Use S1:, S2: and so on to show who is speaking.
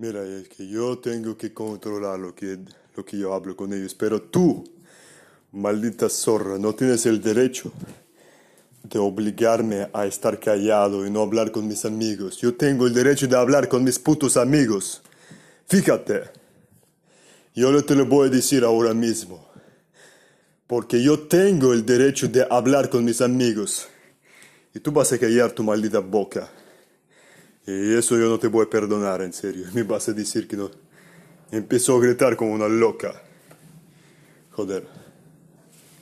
S1: Mira, es que yo tengo que controlar lo que, lo que yo hablo con ellos, pero tú, maldita zorra, no tienes el derecho de obligarme a estar callado y no hablar con mis amigos. Yo tengo el derecho de hablar con mis putos amigos. Fíjate, yo te lo voy a decir ahora mismo, porque yo tengo el derecho de hablar con mis amigos. Y tú vas a callar tu maldita boca. Y eso yo no te voy a perdonar, en serio. Me vas a decir que no. Empezó a gritar como una loca. Joder.